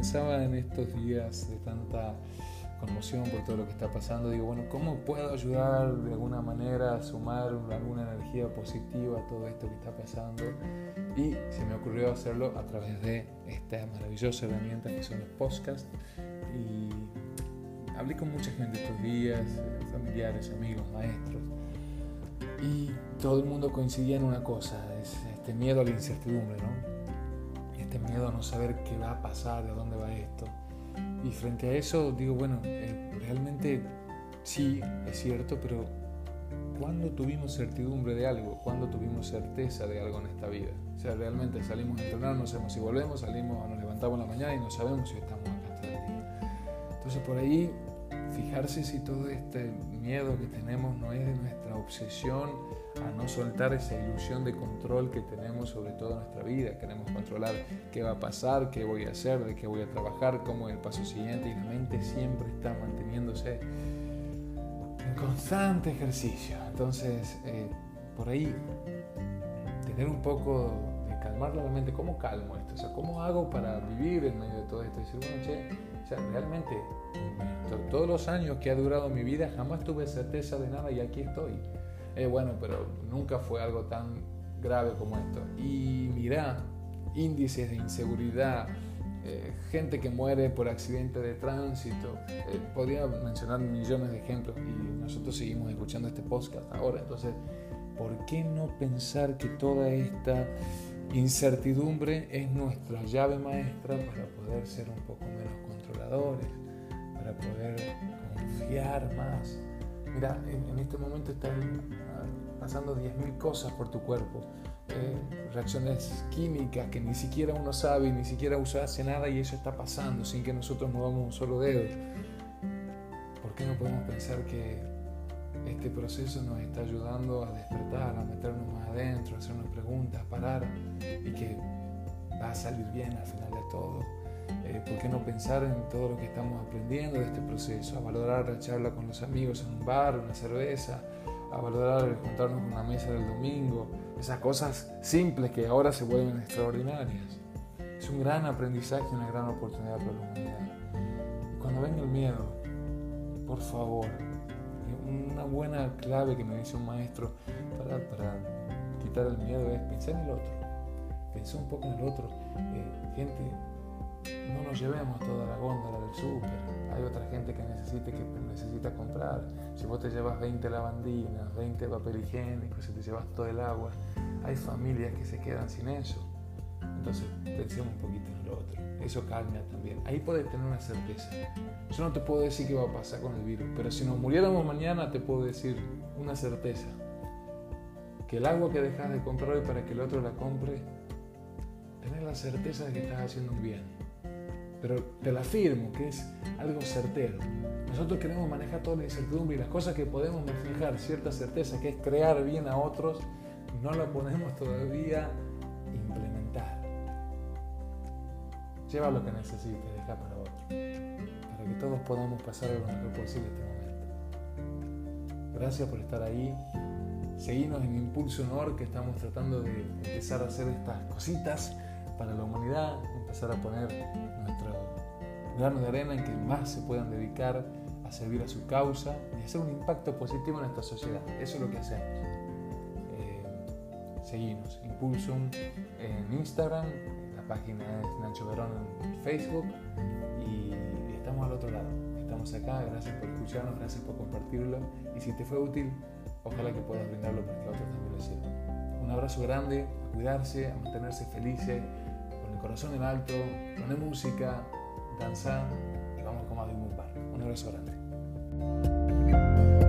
pensaba en estos días de tanta conmoción por todo lo que está pasando, digo, bueno, ¿cómo puedo ayudar de alguna manera a sumar alguna energía positiva a todo esto que está pasando? Y se me ocurrió hacerlo a través de esta maravillosa herramienta que son los podcasts. Y hablé con mucha gente estos días, familiares, amigos, maestros, y todo el mundo coincidía en una cosa, es este miedo a la incertidumbre, ¿no? Este miedo a no saber qué va a pasar, de dónde va esto. Y frente a eso digo, bueno, eh, realmente sí, es cierto, pero ¿cuándo tuvimos certidumbre de algo? ¿Cuándo tuvimos certeza de algo en esta vida? O sea, realmente salimos a entrenar, no sabemos si volvemos, salimos, nos levantamos en la mañana y no sabemos si estamos acá todo el día. Entonces por ahí fijarse si todo este miedo que tenemos no es de nuestra obsesión a no soltar esa ilusión de control que tenemos sobre toda nuestra vida. Queremos controlar qué va a pasar, qué voy a hacer, de qué voy a trabajar, cómo es el paso siguiente y la mente siempre está manteniéndose en constante ejercicio. Entonces, eh, por ahí, tener un poco calmar la mente, ¿cómo calmo esto? O sea, ¿cómo hago para vivir en medio de todo esto? Y decir, bueno, che, sea, realmente, todos los años que ha durado mi vida, jamás tuve certeza de nada y aquí estoy. Eh, bueno, pero nunca fue algo tan grave como esto. Y mira, índices de inseguridad, eh, gente que muere por accidente de tránsito. Eh, podría mencionar millones de ejemplos y nosotros seguimos escuchando este podcast ahora. Entonces, ¿por qué no pensar que toda esta incertidumbre es nuestra llave maestra para poder ser un poco menos para poder confiar más. Mira, en, este momento están ah, pasando 10.000 cosas por tu cuerpo, eh, reacciones químicas que ni siquiera uno sabe, ni siquiera uno hace nada y eso está pasando sin que nosotros movamos un solo dedo. ¿Por qué no podemos pensar que este proceso nos está ayudando a despertar, a meternos más adentro, a hacernos preguntas, a parar y que va a salir bien al final de todo? Eh, ¿Por qué no pensar en todo lo que estamos aprendiendo de este proceso? A valorar la charla con los amigos en un bar, una cerveza, a valorar juntarnos en una mesa del domingo, esas cosas simples que ahora se vuelven extraordinarias. Es un gran aprendizaje, una gran oportunidad para la humanidad. Cuando venga el miedo, por favor, una buena clave que me dice un maestro para, quitar el miedo es pensar en el otro. Pensar un poco en el otro. Eh, gente, no nos llevemos toda la góndola del súper. Hay otra gente que necesite que necesita comprar. Si vos te llevas 20 lavandinas, 20 papel higiénico, si te llevas todo el agua, hay familias que se quedan sin eso. Entonces, pensemos un poquito en lo otro. Eso calma también. Ahí puedes tener una certeza. Yo no te puedo decir qué va a pasar con el virus, pero si nos muriéramos mañana, te puedo decir una certeza. Que el agua que dejas de comprar hoy para que el otro la compre, tener la certeza de que estás haciendo un bien pero te la afirmo que es algo certero. Nosotros queremos manejar toda la incertidumbre y las cosas que podemos manejar cierta certeza, que es crear bien a otros, no la podemos todavía implementar. Lleva lo que necesites, deja para otro, para que todos podamos pasar lo mejor posible este momento. Gracias por estar ahí. Seguimos en Impulso Honor, que estamos tratando de empezar a hacer estas cositas para la humanidad, empezar a poner nuestro grano de arena en que más se puedan dedicar a servir a su causa y hacer un impacto positivo en esta sociedad. Eso es lo que hacemos. Eh, seguimos, Impulsum en Instagram, página es Nacho Verón en Facebook y estamos al otro lado. Estamos acá, gracias por escucharnos, gracias por compartirlo y si te fue útil, ojalá que puedas brindarlo para que otros también lo sirvan. Un abrazo grande, a cuidarse, a mantenerse felices corazón en alto, poné música, danza y vamos como a un bar. Un abrazo grande.